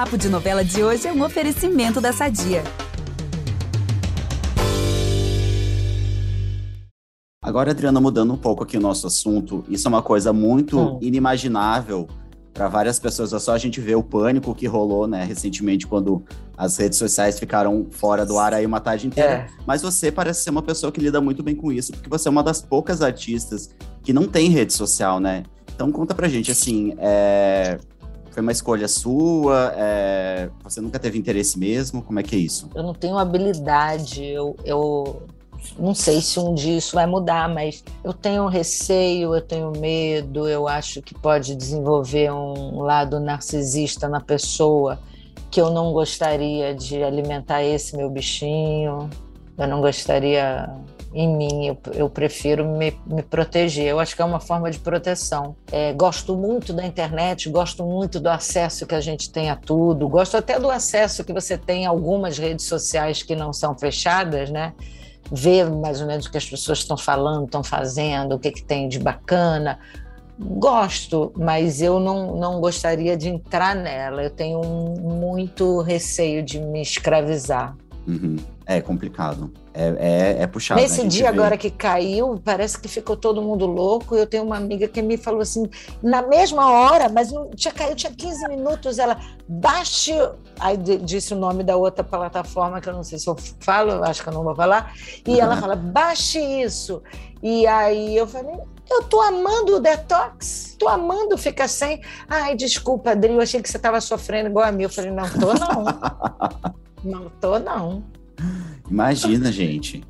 Papo de Novela de hoje é um oferecimento da Sadia. Agora, Adriana, mudando um pouco aqui o nosso assunto, isso é uma coisa muito hum. inimaginável para várias pessoas. É só a gente ver o pânico que rolou, né, recentemente, quando as redes sociais ficaram fora do ar aí uma tarde inteira. É. Mas você parece ser uma pessoa que lida muito bem com isso, porque você é uma das poucas artistas que não tem rede social, né? Então conta pra gente, assim, é... foi uma escolha sua? É... Você nunca teve interesse mesmo? Como é que é isso? Eu não tenho habilidade, eu, eu não sei se um dia isso vai mudar, mas eu tenho receio, eu tenho medo, eu acho que pode desenvolver um lado narcisista na pessoa que eu não gostaria de alimentar esse meu bichinho, eu não gostaria em mim, eu, eu prefiro me, me, proteger. Eu acho que é uma forma de proteção. É, gosto muito da internet, gosto muito do acesso que a gente tem a tudo, gosto até do acesso que você tem a algumas redes sociais que não são fechadas, né? ver mais ou menos o que as pessoas estão falando, estão fazendo, o que, que tem de bacana. Gosto, mas eu não, não gostaria de entrar nela. Eu tenho muito receio de me escravizar. Uhum. É complicado. É, é, é puxado. Nesse né? dia vê. agora que caiu, parece que ficou todo mundo louco. Eu tenho uma amiga que me falou assim, na mesma hora, mas não tinha caído, tinha 15 minutos. Ela baixe. Aí disse o nome da outra plataforma, que eu não sei se eu falo, acho que eu não vou falar. E uhum. ela fala, baixe isso. E aí eu falei, eu tô amando o detox, tô amando ficar sem. Ai, desculpa, Adri, eu achei que você estava sofrendo igual a mim. Eu falei, não tô, não. não tô, não. Imagina, gente.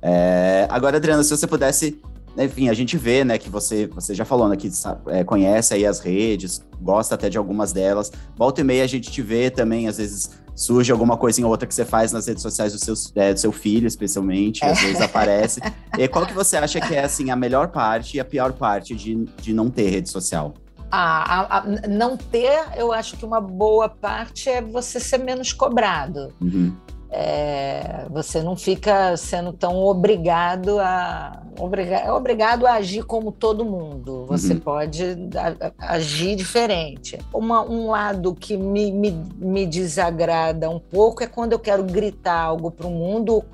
É... Agora, Adriana, se você pudesse. Enfim, a gente vê, né, que você, você já falou, né, que é, conhece aí as redes, gosta até de algumas delas. Volta e meia a gente te vê também, às vezes surge alguma coisa em outra que você faz nas redes sociais do seu, é, do seu filho, especialmente, às vezes aparece. E qual que você acha que é, assim, a melhor parte e a pior parte de, de não ter rede social? A, a, a, não ter, eu acho que uma boa parte é você ser menos cobrado. Uhum. É, você não fica sendo tão obrigado a obriga, obrigado a agir como todo mundo. Você uhum. pode a, agir diferente. Uma, um lado que me, me, me desagrada um pouco é quando eu quero gritar algo para o mundo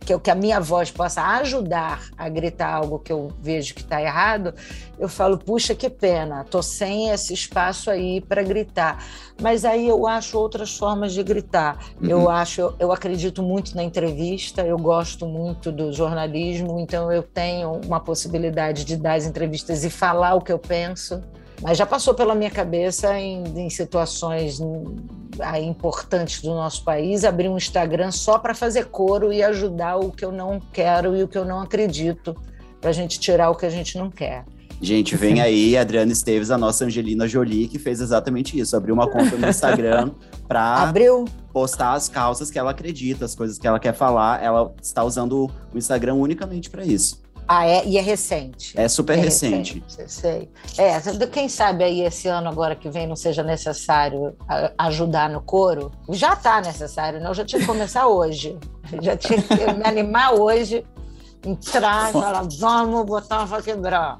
que, que a minha voz possa ajudar a gritar algo que eu vejo que está errado, eu falo, puxa, que pena, tô sem esse espaço aí para gritar. Mas aí eu acho outras formas de gritar. Uhum. Eu acho, eu, eu acredito muito na entrevista, eu gosto muito do jornalismo, então eu tenho uma possibilidade de dar as entrevistas e falar o que eu penso. Mas já passou pela minha cabeça em, em situações aí, importantes do nosso país abrir um Instagram só para fazer coro e ajudar o que eu não quero e o que eu não acredito, para a gente tirar o que a gente não quer. Gente, vem aí Adriana Esteves, a nossa Angelina Jolie, que fez exatamente isso. Abriu uma conta no Instagram para postar as causas que ela acredita, as coisas que ela quer falar. Ela está usando o Instagram unicamente para isso. Ah, é? E é recente? É super é recente. recente. Sei. É, quem sabe aí esse ano agora que vem não seja necessário ajudar no coro. Já está necessário, não? Eu já tinha que começar hoje. Já tinha que me animar hoje, entrar e falar, vamos botar para quebrar.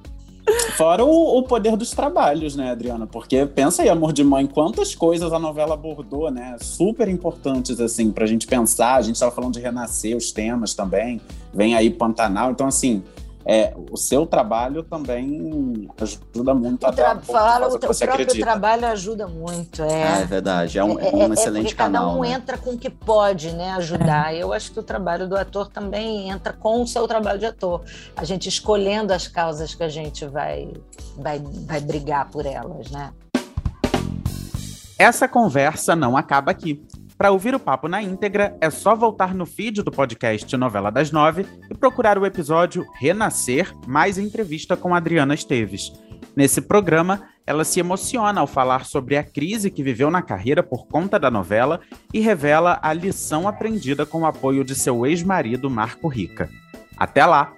Fora o, o, poder dos trabalhos, né, Adriana? Porque pensa aí, Amor de Mãe, quantas coisas a novela abordou, né? Super importantes, assim, pra gente pensar. A gente estava falando de renascer os temas também. Vem aí Pantanal. Então, assim, é, o seu trabalho também ajuda muito o a dar fala, o, teu próprio acredita. trabalho ajuda muito. É, ah, é verdade, é um, é, um é, excelente é canal. Cada um né? entra com o que pode né, ajudar. Eu acho que o trabalho do ator também entra com o seu trabalho de ator. A gente escolhendo as causas que a gente vai, vai, vai brigar por elas, né? Essa conversa não acaba aqui. Para ouvir o papo na íntegra, é só voltar no feed do podcast Novela das Nove procurar o episódio Renascer, mais entrevista com Adriana Esteves. Nesse programa, ela se emociona ao falar sobre a crise que viveu na carreira por conta da novela e revela a lição aprendida com o apoio de seu ex-marido Marco Rica. Até lá!